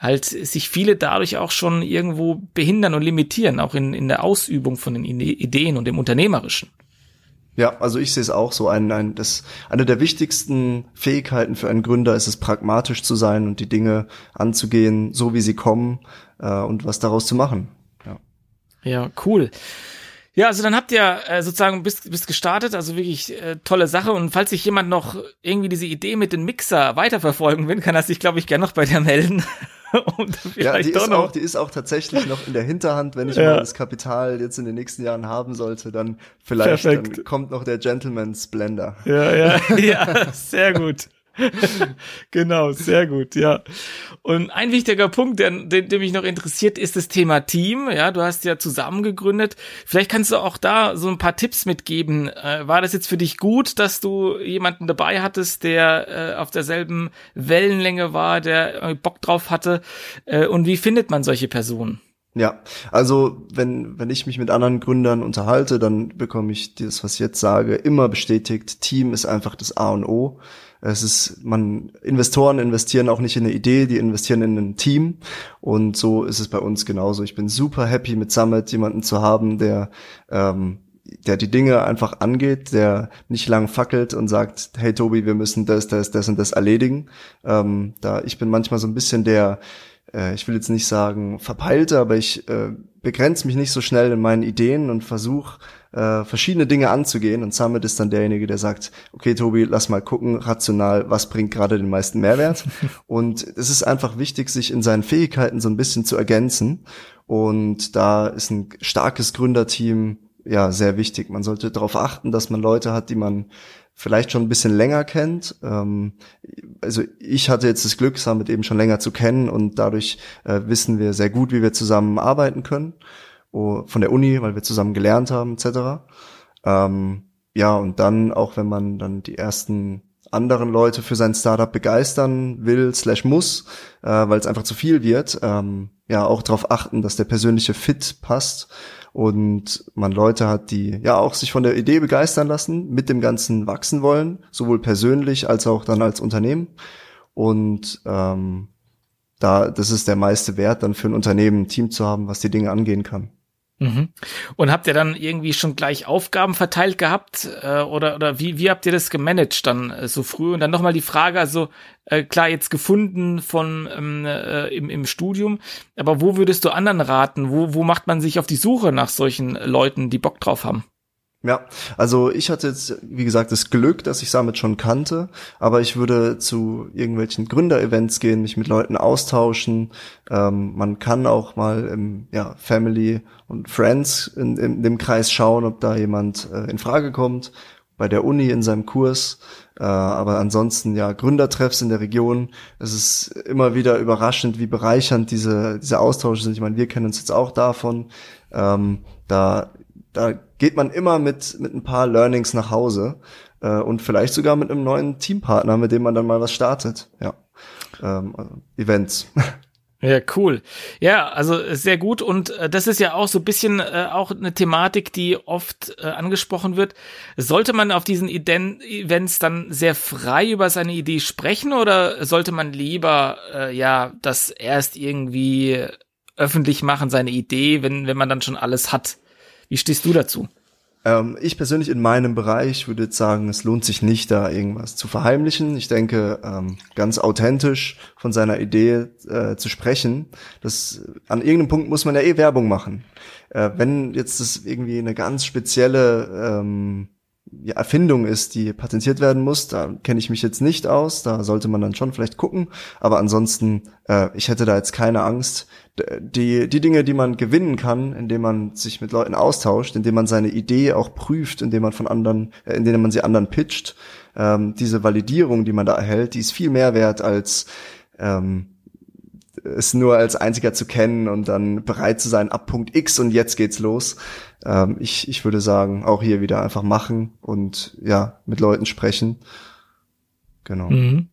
halt sich viele dadurch auch schon irgendwo behindern und limitieren, auch in, in der Ausübung von den Ideen und dem Unternehmerischen. Ja, also ich sehe es auch so. Ein, ein, das, eine der wichtigsten Fähigkeiten für einen Gründer ist es, pragmatisch zu sein und die Dinge anzugehen, so wie sie kommen äh, und was daraus zu machen. Ja, cool. Ja, also dann habt ihr äh, sozusagen bist, bist gestartet, also wirklich äh, tolle Sache. Und falls sich jemand noch irgendwie diese Idee mit dem Mixer weiterverfolgen will, kann er sich, glaube ich, gerne noch bei dir melden. ja, die ist, auch, die ist auch tatsächlich noch in der Hinterhand, wenn ich ja. mal das Kapital jetzt in den nächsten Jahren haben sollte, dann vielleicht dann kommt noch der Gentleman's Blender. Ja, ja, ja, sehr gut. genau, sehr gut, ja. Und ein wichtiger Punkt, der, der, der mich noch interessiert, ist das Thema Team. Ja, du hast ja zusammen gegründet. Vielleicht kannst du auch da so ein paar Tipps mitgeben. Äh, war das jetzt für dich gut, dass du jemanden dabei hattest, der äh, auf derselben Wellenlänge war, der Bock drauf hatte? Äh, und wie findet man solche Personen? Ja, also wenn, wenn ich mich mit anderen Gründern unterhalte, dann bekomme ich das, was ich jetzt sage, immer bestätigt. Team ist einfach das A und O. Es ist, man, Investoren investieren auch nicht in eine Idee, die investieren in ein Team. Und so ist es bei uns genauso. Ich bin super happy mit Summit, jemanden zu haben, der, ähm, der die Dinge einfach angeht, der nicht lang fackelt und sagt, hey Tobi, wir müssen das, das, das und das erledigen. Ähm, da ich bin manchmal so ein bisschen der, äh, ich will jetzt nicht sagen verpeilte, aber ich äh, begrenze mich nicht so schnell in meinen Ideen und versuche äh, verschiedene Dinge anzugehen. Und Summit ist dann derjenige, der sagt, okay, Tobi, lass mal gucken, rational, was bringt gerade den meisten Mehrwert. und es ist einfach wichtig, sich in seinen Fähigkeiten so ein bisschen zu ergänzen. Und da ist ein starkes Gründerteam ja sehr wichtig. Man sollte darauf achten, dass man Leute hat, die man vielleicht schon ein bisschen länger kennt. Ähm, also ich hatte jetzt das Glück, Summit eben schon länger zu kennen und dadurch äh, wissen wir sehr gut, wie wir zusammen arbeiten können. Oh, von der Uni, weil wir zusammen gelernt haben, etc. Ähm, ja, und dann, auch wenn man dann die ersten anderen Leute für sein Startup begeistern will, slash muss, äh, weil es einfach zu viel wird, ähm, ja auch darauf achten, dass der persönliche Fit passt und man Leute hat, die ja auch sich von der Idee begeistern lassen, mit dem Ganzen wachsen wollen, sowohl persönlich als auch dann als Unternehmen. Und ähm, da, das ist der meiste Wert, dann für ein Unternehmen ein Team zu haben, was die Dinge angehen kann. Mhm. Und habt ihr dann irgendwie schon gleich Aufgaben verteilt gehabt äh, oder oder wie wie habt ihr das gemanagt dann äh, so früh? Und dann nochmal die Frage, also äh, klar jetzt gefunden von ähm, äh, im, im Studium, aber wo würdest du anderen raten? Wo wo macht man sich auf die Suche nach solchen Leuten, die Bock drauf haben? Ja, also ich hatte jetzt, wie gesagt, das Glück, dass ich Summit schon kannte, aber ich würde zu irgendwelchen Gründerevents gehen, mich mit Leuten austauschen. Ähm, man kann auch mal im ja, Family und Friends in, in, dem Kreis schauen, ob da jemand äh, in Frage kommt, bei der Uni in seinem Kurs. Äh, aber ansonsten ja Gründertreffs in der Region. Es ist immer wieder überraschend, wie bereichernd diese, diese Austausche sind. Ich meine, wir kennen uns jetzt auch davon. Ähm, da da geht man immer mit, mit ein paar Learnings nach Hause äh, und vielleicht sogar mit einem neuen Teampartner, mit dem man dann mal was startet. Ja, ähm, also Events. Ja, cool. Ja, also sehr gut. Und äh, das ist ja auch so ein bisschen äh, auch eine Thematik, die oft äh, angesprochen wird. Sollte man auf diesen Iden Events dann sehr frei über seine Idee sprechen oder sollte man lieber äh, ja das erst irgendwie öffentlich machen, seine Idee, wenn, wenn man dann schon alles hat? Wie stehst du dazu? Ähm, ich persönlich in meinem Bereich würde jetzt sagen, es lohnt sich nicht, da irgendwas zu verheimlichen. Ich denke, ähm, ganz authentisch von seiner Idee äh, zu sprechen, das an irgendeinem Punkt muss man ja eh Werbung machen. Äh, wenn jetzt das irgendwie eine ganz spezielle ähm, Erfindung ist, die patentiert werden muss. Da kenne ich mich jetzt nicht aus. Da sollte man dann schon vielleicht gucken. Aber ansonsten, äh, ich hätte da jetzt keine Angst. Die, die Dinge, die man gewinnen kann, indem man sich mit Leuten austauscht, indem man seine Idee auch prüft, indem man von anderen, äh, indem man sie anderen pitcht, ähm, diese Validierung, die man da erhält, die ist viel mehr wert als ähm, es nur als einziger zu kennen und dann bereit zu sein ab Punkt X und jetzt geht's los. Ähm, ich, ich würde sagen, auch hier wieder einfach machen und ja, mit Leuten sprechen. Genau. Mhm.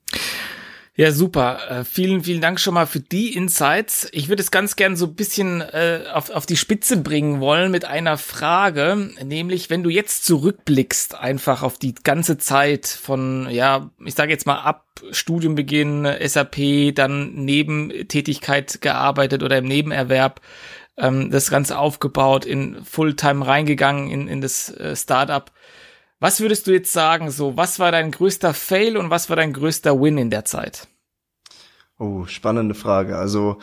Ja, super. Äh, vielen, vielen Dank schon mal für die Insights. Ich würde es ganz gern so ein bisschen äh, auf, auf die Spitze bringen wollen mit einer Frage, nämlich wenn du jetzt zurückblickst, einfach auf die ganze Zeit von, ja, ich sage jetzt mal ab Studiumbeginn, SAP, dann Nebentätigkeit gearbeitet oder im Nebenerwerb, ähm, das Ganze aufgebaut, in Fulltime reingegangen in, in das äh, Startup. Was würdest du jetzt sagen, so, was war dein größter Fail und was war dein größter Win in der Zeit? Oh, spannende Frage. Also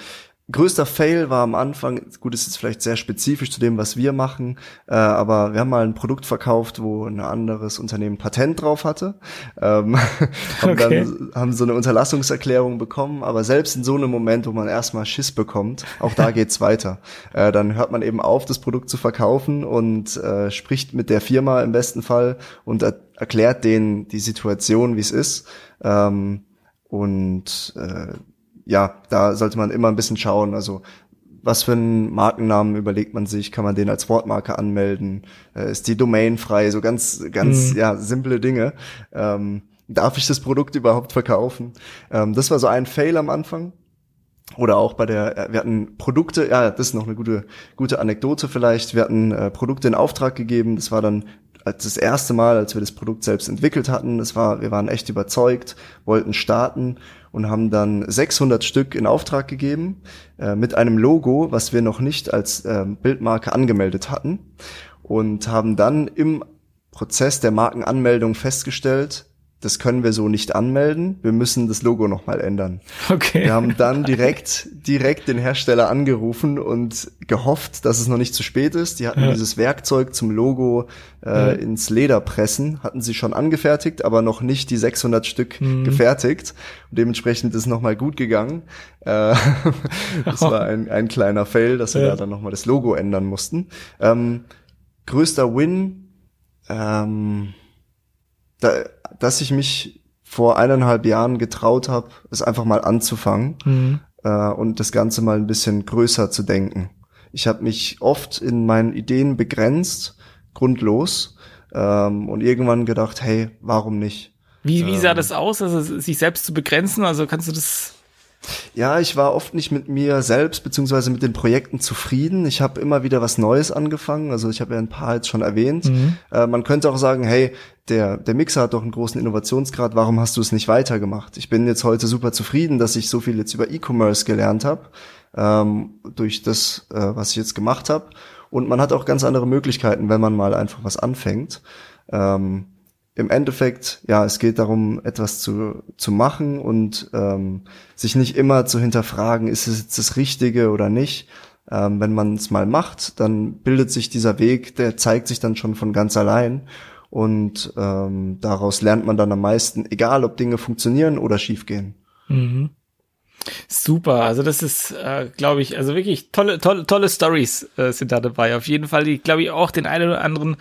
größter Fail war am Anfang, gut, ist jetzt vielleicht sehr spezifisch zu dem, was wir machen, äh, aber wir haben mal ein Produkt verkauft, wo ein anderes Unternehmen Patent drauf hatte, ähm, haben okay. dann haben so eine Unterlassungserklärung bekommen, aber selbst in so einem Moment, wo man erstmal Schiss bekommt, auch da geht's weiter. Äh, dann hört man eben auf, das Produkt zu verkaufen und äh, spricht mit der Firma im besten Fall und er erklärt denen die Situation, wie es ist. Ähm, und äh, ja, da sollte man immer ein bisschen schauen. Also was für einen Markennamen überlegt man sich? Kann man den als Wortmarke anmelden? Äh, ist die Domain frei? So ganz, ganz, mhm. ja, simple Dinge. Ähm, darf ich das Produkt überhaupt verkaufen? Ähm, das war so ein Fail am Anfang. Oder auch bei der, wir hatten Produkte, ja, das ist noch eine gute, gute Anekdote vielleicht. Wir hatten äh, Produkte in Auftrag gegeben. Das war dann das erste Mal, als wir das Produkt selbst entwickelt hatten. Das war, wir waren echt überzeugt, wollten starten und haben dann 600 Stück in Auftrag gegeben äh, mit einem Logo, was wir noch nicht als äh, Bildmarke angemeldet hatten und haben dann im Prozess der Markenanmeldung festgestellt, das können wir so nicht anmelden. Wir müssen das Logo nochmal ändern. Okay. Wir haben dann direkt, direkt den Hersteller angerufen und gehofft, dass es noch nicht zu spät ist. Die hatten ja. dieses Werkzeug zum Logo äh, ja. ins Leder pressen, hatten sie schon angefertigt, aber noch nicht die 600 Stück mhm. gefertigt. Und dementsprechend ist es nochmal gut gegangen. Äh, das war ein, ein kleiner Fail, dass wir ja. da dann nochmal das Logo ändern mussten. Ähm, größter Win, ähm, da, dass ich mich vor eineinhalb Jahren getraut habe, es einfach mal anzufangen mhm. äh, und das Ganze mal ein bisschen größer zu denken. Ich habe mich oft in meinen Ideen begrenzt, grundlos, ähm, und irgendwann gedacht, hey, warum nicht? Wie, wie sah ähm, das aus, also sich selbst zu begrenzen? Also kannst du das ja, ich war oft nicht mit mir selbst beziehungsweise mit den Projekten zufrieden. Ich habe immer wieder was Neues angefangen. Also ich habe ja ein paar jetzt schon erwähnt. Mhm. Äh, man könnte auch sagen, hey, der, der Mixer hat doch einen großen Innovationsgrad, warum hast du es nicht weitergemacht? Ich bin jetzt heute super zufrieden, dass ich so viel jetzt über E-Commerce gelernt habe, ähm, durch das, äh, was ich jetzt gemacht habe. Und man hat auch ganz andere Möglichkeiten, wenn man mal einfach was anfängt. Ähm, im Endeffekt, ja, es geht darum, etwas zu, zu machen und ähm, sich nicht immer zu hinterfragen, ist es jetzt das Richtige oder nicht. Ähm, wenn man es mal macht, dann bildet sich dieser Weg, der zeigt sich dann schon von ganz allein. Und ähm, daraus lernt man dann am meisten, egal ob Dinge funktionieren oder schiefgehen. Mhm. Super, also das ist, äh, glaube ich, also wirklich tolle, tolle, tolle Stories äh, sind da dabei. Auf jeden Fall, die, glaube ich, auch den einen oder anderen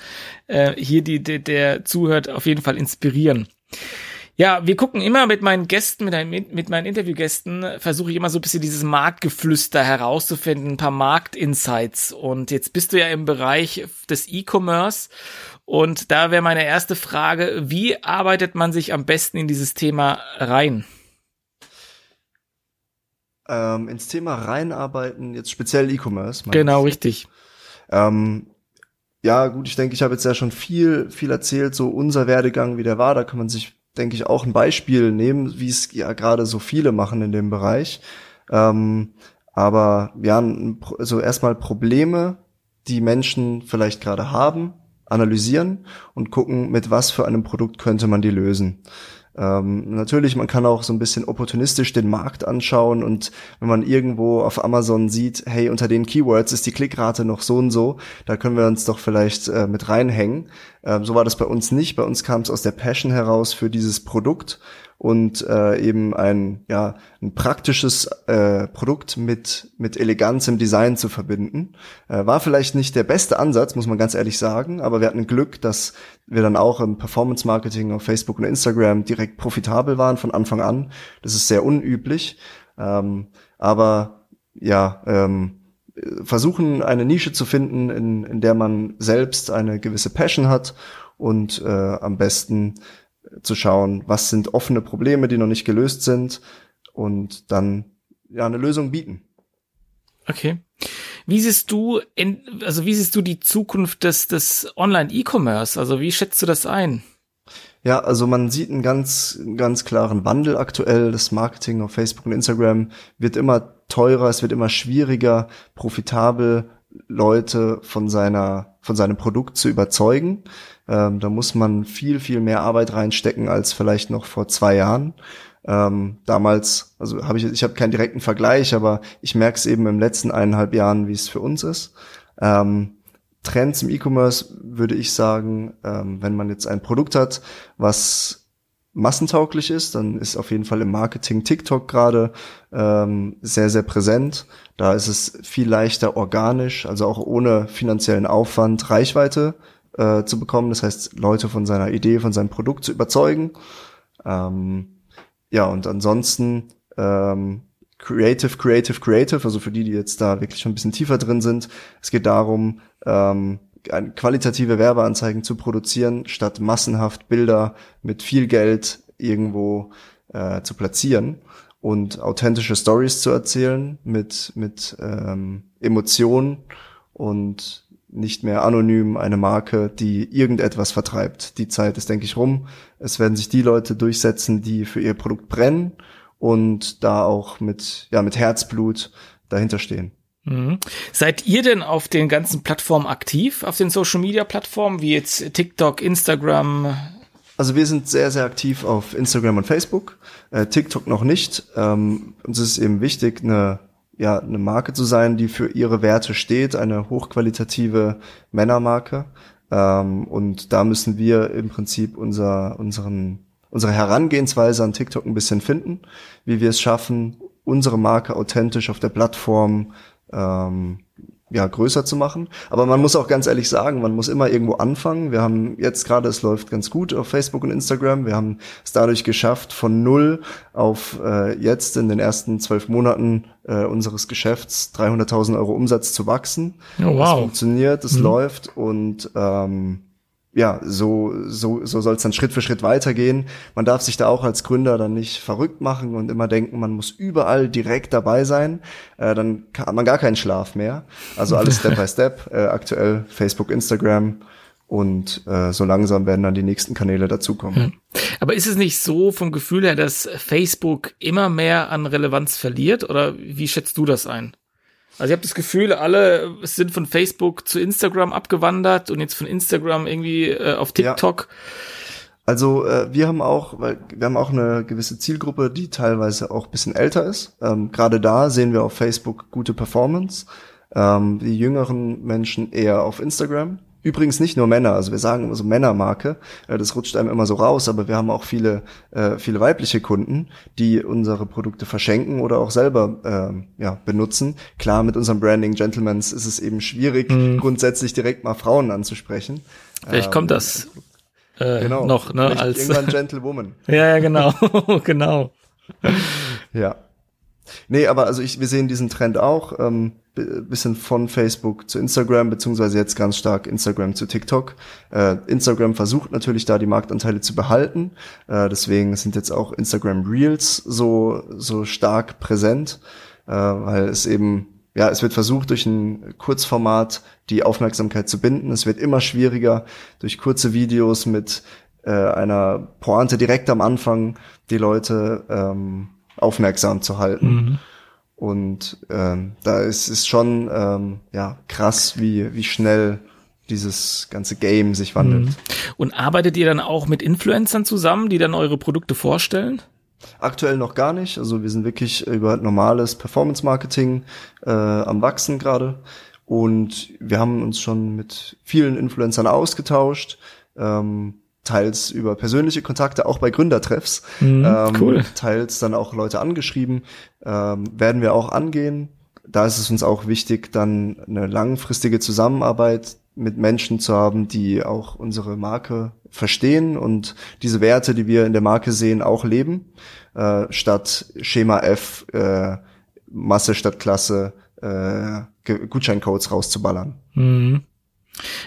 äh, hier, die, die, der zuhört, auf jeden Fall inspirieren. Ja, wir gucken immer mit meinen Gästen, mit, einem, mit meinen Interviewgästen, versuche ich immer so ein bisschen dieses Marktgeflüster herauszufinden, ein paar Marktinsights. Und jetzt bist du ja im Bereich des E-Commerce. Und da wäre meine erste Frage, wie arbeitet man sich am besten in dieses Thema rein? Ähm, ins Thema reinarbeiten, jetzt speziell E-Commerce. Genau, ich. richtig. Ähm, ja, gut, ich denke, ich habe jetzt ja schon viel, viel erzählt, so unser Werdegang, wie der war. Da kann man sich, denke ich, auch ein Beispiel nehmen, wie es ja gerade so viele machen in dem Bereich. Ähm, aber ja, also erstmal Probleme, die Menschen vielleicht gerade haben, analysieren und gucken, mit was für einem Produkt könnte man die lösen. Ähm, natürlich, man kann auch so ein bisschen opportunistisch den Markt anschauen und wenn man irgendwo auf Amazon sieht, hey, unter den Keywords ist die Klickrate noch so und so, da können wir uns doch vielleicht äh, mit reinhängen. Ähm, so war das bei uns nicht. Bei uns kam es aus der Passion heraus für dieses Produkt und äh, eben ein ja ein praktisches äh, Produkt mit mit Eleganz im Design zu verbinden äh, war vielleicht nicht der beste Ansatz muss man ganz ehrlich sagen aber wir hatten Glück dass wir dann auch im Performance Marketing auf Facebook und Instagram direkt profitabel waren von Anfang an das ist sehr unüblich ähm, aber ja ähm, versuchen eine Nische zu finden in, in der man selbst eine gewisse Passion hat und äh, am besten zu schauen, was sind offene Probleme, die noch nicht gelöst sind und dann ja eine Lösung bieten. Okay. Wie siehst du in, also wie siehst du die Zukunft des, des Online-E-Commerce? Also wie schätzt du das ein? Ja, also man sieht einen ganz, ganz klaren Wandel aktuell. Das Marketing auf Facebook und Instagram wird immer teurer, es wird immer schwieriger, profitabel Leute von seiner, von seinem Produkt zu überzeugen. Ähm, da muss man viel, viel mehr Arbeit reinstecken als vielleicht noch vor zwei Jahren. Ähm, damals, also habe ich, ich habe keinen direkten Vergleich, aber ich merke es eben im letzten eineinhalb Jahren, wie es für uns ist. Ähm, Trends im E-Commerce würde ich sagen, ähm, wenn man jetzt ein Produkt hat, was massentauglich ist, dann ist auf jeden Fall im Marketing TikTok gerade ähm, sehr, sehr präsent. Da ist es viel leichter organisch, also auch ohne finanziellen Aufwand Reichweite äh, zu bekommen. Das heißt, Leute von seiner Idee, von seinem Produkt zu überzeugen. Ähm, ja, und ansonsten ähm, Creative, Creative, Creative, also für die, die jetzt da wirklich schon ein bisschen tiefer drin sind. Es geht darum, ähm, qualitative Werbeanzeigen zu produzieren, statt massenhaft Bilder mit viel Geld irgendwo äh, zu platzieren und authentische Stories zu erzählen mit, mit ähm, Emotionen und nicht mehr anonym eine Marke, die irgendetwas vertreibt. Die Zeit ist, denke ich, rum. Es werden sich die Leute durchsetzen, die für ihr Produkt brennen und da auch mit, ja, mit Herzblut dahinter stehen. Mhm. Seid ihr denn auf den ganzen Plattformen aktiv, auf den Social Media Plattformen, wie jetzt TikTok, Instagram? Also wir sind sehr, sehr aktiv auf Instagram und Facebook, äh, TikTok noch nicht. Ähm, uns ist eben wichtig, eine ja, eine Marke zu sein, die für ihre Werte steht, eine hochqualitative Männermarke. Ähm, und da müssen wir im Prinzip unser, unseren, unsere Herangehensweise an TikTok ein bisschen finden, wie wir es schaffen, unsere Marke authentisch auf der Plattform ähm, ja, größer zu machen. Aber man muss auch ganz ehrlich sagen, man muss immer irgendwo anfangen. Wir haben jetzt gerade, es läuft ganz gut auf Facebook und Instagram. Wir haben es dadurch geschafft, von null auf äh, jetzt in den ersten zwölf Monaten äh, unseres Geschäfts 300.000 Euro Umsatz zu wachsen. Oh, wow. Das funktioniert, es mhm. läuft und ähm, ja, so, so, so soll es dann Schritt für Schritt weitergehen. Man darf sich da auch als Gründer dann nicht verrückt machen und immer denken, man muss überall direkt dabei sein. Äh, dann hat man gar keinen Schlaf mehr. Also alles Step by Step. Äh, aktuell Facebook, Instagram und äh, so langsam werden dann die nächsten Kanäle dazukommen. Hm. Aber ist es nicht so vom Gefühl her, dass Facebook immer mehr an Relevanz verliert oder wie schätzt du das ein? Also ich habe das Gefühl, alle sind von Facebook zu Instagram abgewandert und jetzt von Instagram irgendwie äh, auf TikTok. Ja. Also äh, wir haben auch, weil wir haben auch eine gewisse Zielgruppe, die teilweise auch bisschen älter ist. Ähm, Gerade da sehen wir auf Facebook gute Performance. Ähm, die jüngeren Menschen eher auf Instagram. Übrigens nicht nur Männer, also wir sagen immer so Männermarke, äh, das rutscht einem immer so raus, aber wir haben auch viele, äh, viele weibliche Kunden, die unsere Produkte verschenken oder auch selber äh, ja, benutzen. Klar, mit unserem Branding Gentlemans ist es eben schwierig, mhm. grundsätzlich direkt mal Frauen anzusprechen. Vielleicht ähm, kommt das äh, genau, noch, ne? Als irgendwann Gentlewoman. ja, ja, genau, genau. ja. Nee, aber also ich, wir sehen diesen Trend auch. Ähm, bisschen von Facebook zu Instagram, beziehungsweise jetzt ganz stark Instagram zu TikTok. Äh, Instagram versucht natürlich da die Marktanteile zu behalten. Äh, deswegen sind jetzt auch Instagram Reels so, so stark präsent, äh, weil es eben, ja, es wird versucht, durch ein Kurzformat die Aufmerksamkeit zu binden. Es wird immer schwieriger, durch kurze Videos mit äh, einer Pointe direkt am Anfang die Leute ähm, aufmerksam zu halten. Mhm. Und ähm, da ist es schon ähm, ja krass, wie wie schnell dieses ganze Game sich wandelt. Mhm. Und arbeitet ihr dann auch mit Influencern zusammen, die dann eure Produkte vorstellen? Aktuell noch gar nicht. Also wir sind wirklich über normales Performance Marketing äh, am wachsen gerade. Und wir haben uns schon mit vielen Influencern ausgetauscht. Ähm, teils über persönliche Kontakte, auch bei Gründertreffs. Mhm, ähm, cool. Teils dann auch Leute angeschrieben. Ähm, werden wir auch angehen. Da ist es uns auch wichtig, dann eine langfristige Zusammenarbeit mit Menschen zu haben, die auch unsere Marke verstehen und diese Werte, die wir in der Marke sehen, auch leben, äh, statt Schema F, äh, Masse statt Klasse, äh, Gutscheincodes rauszuballern. Mhm.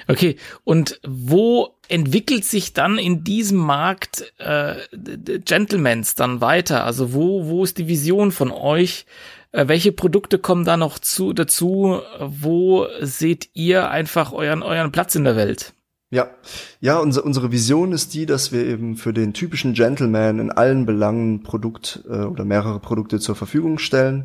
Okay, und wo entwickelt sich dann in diesem Markt äh, Gentlemans dann weiter? Also wo, wo ist die Vision von euch? Äh, welche Produkte kommen da noch zu, dazu? Wo seht ihr einfach euren, euren Platz in der Welt? Ja, ja, unser, unsere Vision ist die, dass wir eben für den typischen Gentleman in allen Belangen Produkt äh, oder mehrere Produkte zur Verfügung stellen.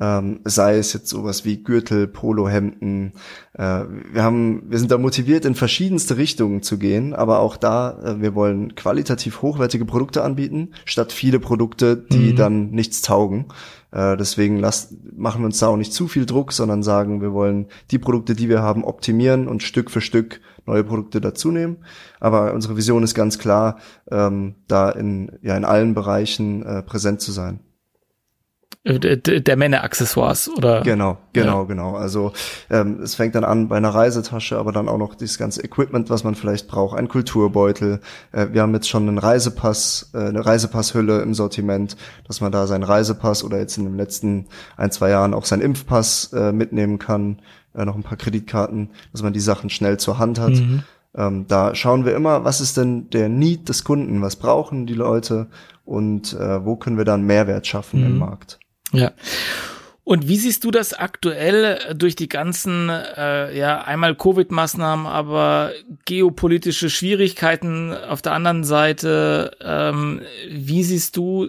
Ähm, sei es jetzt sowas wie Gürtel, Polohemden. Äh, wir haben, wir sind da motiviert, in verschiedenste Richtungen zu gehen, aber auch da, äh, wir wollen qualitativ hochwertige Produkte anbieten, statt viele Produkte, die mhm. dann nichts taugen. Äh, deswegen lasst, machen wir uns da auch nicht zu viel Druck, sondern sagen, wir wollen die Produkte, die wir haben, optimieren und Stück für Stück neue Produkte dazunehmen. Aber unsere Vision ist ganz klar, ähm, da in, ja, in allen Bereichen äh, präsent zu sein. Der, der Männer-Accessoires, oder? Genau, genau, ja. genau. Also ähm, es fängt dann an bei einer Reisetasche, aber dann auch noch dieses ganze Equipment, was man vielleicht braucht, ein Kulturbeutel. Äh, wir haben jetzt schon einen Reisepass, äh, eine Reisepasshülle im Sortiment, dass man da seinen Reisepass oder jetzt in den letzten ein, zwei Jahren auch seinen Impfpass äh, mitnehmen kann äh, noch ein paar Kreditkarten, dass man die Sachen schnell zur Hand hat. Mhm. Ähm, da schauen wir immer, was ist denn der Need des Kunden, was brauchen die Leute und äh, wo können wir dann Mehrwert schaffen mhm. im Markt. Ja. Und wie siehst du das aktuell durch die ganzen, äh, ja, einmal Covid-Maßnahmen, aber geopolitische Schwierigkeiten auf der anderen Seite? Ähm, wie siehst du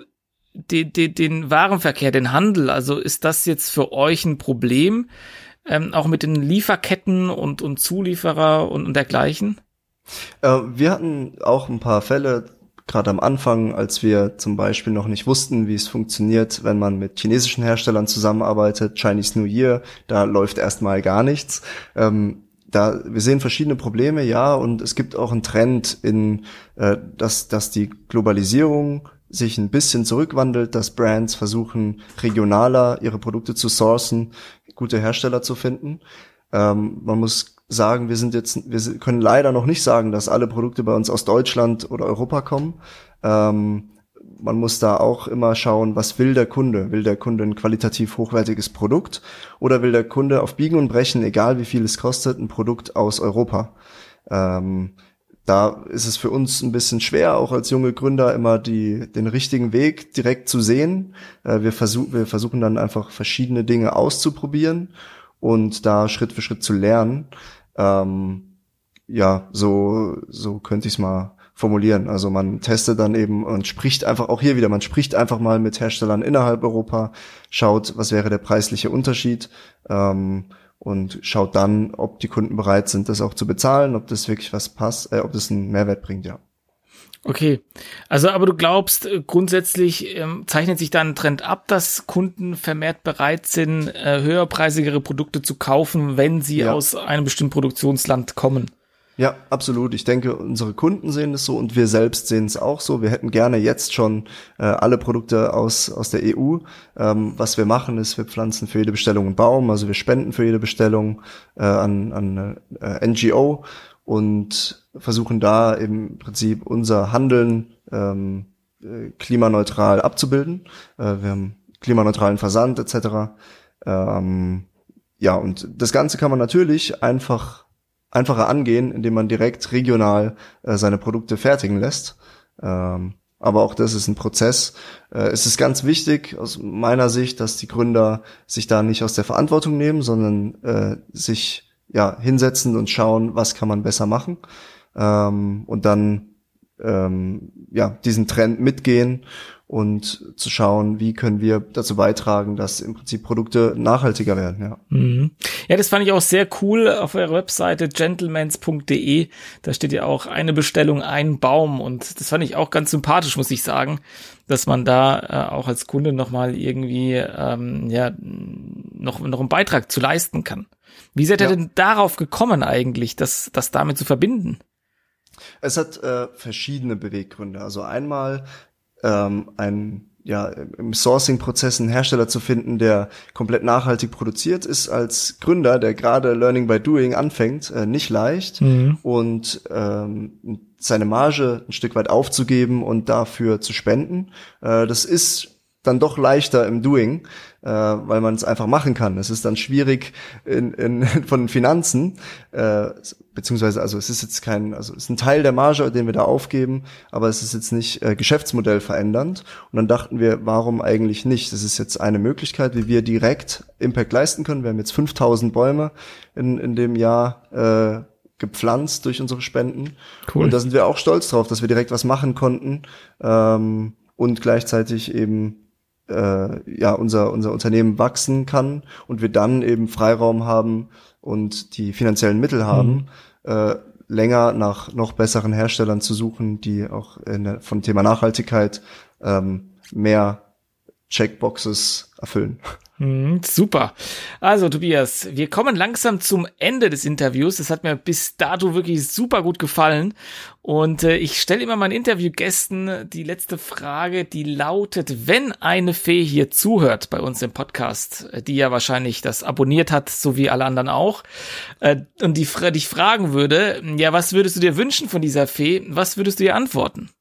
den, den, den Warenverkehr, den Handel? Also ist das jetzt für euch ein Problem? ähm, auch mit den Lieferketten und, und Zulieferer und, und dergleichen? Äh, wir hatten auch ein paar Fälle, gerade am Anfang, als wir zum Beispiel noch nicht wussten, wie es funktioniert, wenn man mit chinesischen Herstellern zusammenarbeitet, Chinese New Year, da läuft erstmal gar nichts. Ähm, da wir sehen verschiedene Probleme, ja, und es gibt auch einen Trend in, äh, dass, dass die Globalisierung sich ein bisschen zurückwandelt, dass Brands versuchen, regionaler ihre Produkte zu sourcen gute Hersteller zu finden. Ähm, man muss sagen, wir sind jetzt, wir können leider noch nicht sagen, dass alle Produkte bei uns aus Deutschland oder Europa kommen. Ähm, man muss da auch immer schauen, was will der Kunde? Will der Kunde ein qualitativ hochwertiges Produkt oder will der Kunde auf Biegen und Brechen, egal wie viel es kostet, ein Produkt aus Europa? Ähm, da ist es für uns ein bisschen schwer, auch als junge Gründer immer die, den richtigen Weg direkt zu sehen. Äh, wir, versuch, wir versuchen dann einfach verschiedene Dinge auszuprobieren und da Schritt für Schritt zu lernen. Ähm, ja, so, so könnte ich es mal formulieren. Also man testet dann eben und spricht einfach auch hier wieder, man spricht einfach mal mit Herstellern innerhalb Europa, schaut, was wäre der preisliche Unterschied. Ähm, und schaut dann, ob die Kunden bereit sind, das auch zu bezahlen, ob das wirklich was passt, äh, ob das einen Mehrwert bringt, ja. Okay, also aber du glaubst, äh, grundsätzlich ähm, zeichnet sich da ein Trend ab, dass Kunden vermehrt bereit sind, äh, höherpreisigere Produkte zu kaufen, wenn sie ja. aus einem bestimmten Produktionsland kommen. Ja, absolut. Ich denke, unsere Kunden sehen es so und wir selbst sehen es auch so. Wir hätten gerne jetzt schon äh, alle Produkte aus, aus der EU. Ähm, was wir machen, ist, wir pflanzen für jede Bestellung einen Baum, also wir spenden für jede Bestellung äh, an, an äh, NGO und versuchen da im Prinzip unser Handeln ähm, äh, klimaneutral abzubilden. Äh, wir haben klimaneutralen Versand etc. Ähm, ja, und das Ganze kann man natürlich einfach einfacher angehen, indem man direkt regional äh, seine Produkte fertigen lässt. Ähm, aber auch das ist ein Prozess. Äh, es ist ganz wichtig aus meiner Sicht, dass die Gründer sich da nicht aus der Verantwortung nehmen, sondern äh, sich ja hinsetzen und schauen, was kann man besser machen ähm, und dann ähm, ja diesen Trend mitgehen und zu schauen, wie können wir dazu beitragen, dass im Prinzip Produkte nachhaltiger werden. Ja, mhm. ja das fand ich auch sehr cool auf eurer Webseite gentlemans.de. Da steht ja auch eine Bestellung, ein Baum und das fand ich auch ganz sympathisch, muss ich sagen, dass man da äh, auch als Kunde nochmal irgendwie ähm, ja noch, noch einen Beitrag zu leisten kann. Wie seid ihr ja. denn darauf gekommen eigentlich, das, das damit zu verbinden? Es hat äh, verschiedene Beweggründe. Also einmal ähm, ein ja, im Sourcing-Prozess einen Hersteller zu finden, der komplett nachhaltig produziert, ist als Gründer, der gerade Learning by Doing anfängt, äh, nicht leicht mhm. und ähm, seine Marge ein Stück weit aufzugeben und dafür zu spenden. Äh, das ist dann doch leichter im Doing, äh, weil man es einfach machen kann. Es ist dann schwierig in, in, von Finanzen, äh, beziehungsweise also es ist jetzt kein, also es ist ein Teil der Marge, den wir da aufgeben, aber es ist jetzt nicht äh, Geschäftsmodell verändernd. Und dann dachten wir, warum eigentlich nicht? Das ist jetzt eine Möglichkeit, wie wir direkt Impact leisten können. Wir haben jetzt 5000 Bäume in, in dem Jahr äh, gepflanzt durch unsere Spenden. Cool. Und da sind wir auch stolz drauf, dass wir direkt was machen konnten ähm, und gleichzeitig eben äh, ja unser unser Unternehmen wachsen kann und wir dann eben Freiraum haben und die finanziellen Mittel haben, mhm. äh, länger nach noch besseren Herstellern zu suchen, die auch in der, vom Thema Nachhaltigkeit ähm, mehr Checkboxes erfüllen. Hm, super. Also Tobias, wir kommen langsam zum Ende des Interviews. Das hat mir bis dato wirklich super gut gefallen. Und äh, ich stelle immer meinen Interviewgästen die letzte Frage, die lautet, wenn eine Fee hier zuhört bei uns im Podcast, äh, die ja wahrscheinlich das abonniert hat, so wie alle anderen auch, äh, und die dich fragen würde, ja, was würdest du dir wünschen von dieser Fee? Was würdest du ihr antworten?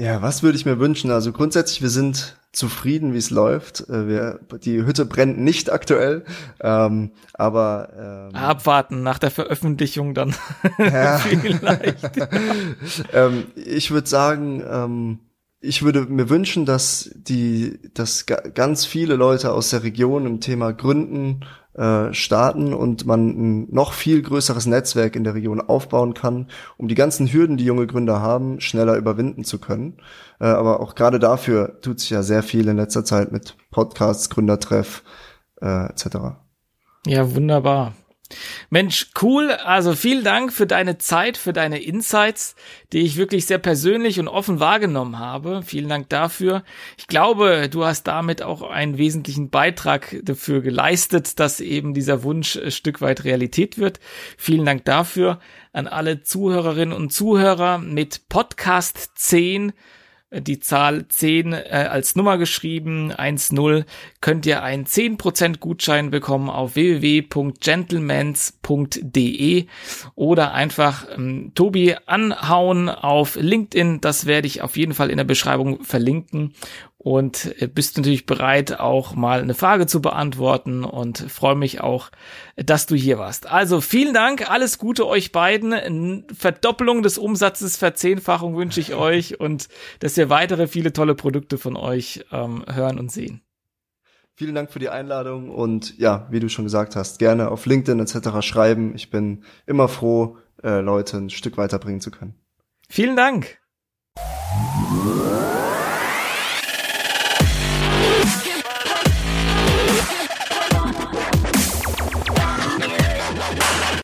Ja, was würde ich mir wünschen? Also grundsätzlich, wir sind zufrieden, wie es läuft. Äh, wir, die Hütte brennt nicht aktuell, ähm, aber ähm, abwarten nach der Veröffentlichung dann ja. vielleicht. ähm, ich würde sagen, ähm, ich würde mir wünschen, dass die, dass ganz viele Leute aus der Region im Thema Gründen äh, starten und man ein noch viel größeres Netzwerk in der Region aufbauen kann, um die ganzen Hürden, die junge Gründer haben, schneller überwinden zu können. Äh, aber auch gerade dafür tut sich ja sehr viel in letzter Zeit mit Podcasts, Gründertreff äh, etc. Ja, wunderbar. Mensch, cool. Also vielen Dank für deine Zeit, für deine Insights, die ich wirklich sehr persönlich und offen wahrgenommen habe. Vielen Dank dafür. Ich glaube, du hast damit auch einen wesentlichen Beitrag dafür geleistet, dass eben dieser Wunsch ein Stück weit Realität wird. Vielen Dank dafür an alle Zuhörerinnen und Zuhörer mit Podcast 10 die Zahl 10 äh, als Nummer geschrieben, 1-0, könnt ihr einen 10% Gutschein bekommen auf www.gentlemans.de oder einfach ähm, Tobi anhauen auf LinkedIn. Das werde ich auf jeden Fall in der Beschreibung verlinken und äh, bist natürlich bereit, auch mal eine Frage zu beantworten und freue mich auch, dass du hier warst. Also vielen Dank, alles Gute euch beiden. Verdoppelung des Umsatzes, Verzehnfachung wünsche ich euch und dass wir weitere viele tolle Produkte von euch ähm, hören und sehen. Vielen Dank für die Einladung und ja, wie du schon gesagt hast, gerne auf LinkedIn etc. schreiben. Ich bin immer froh, äh, Leute ein Stück weiterbringen zu können. Vielen Dank.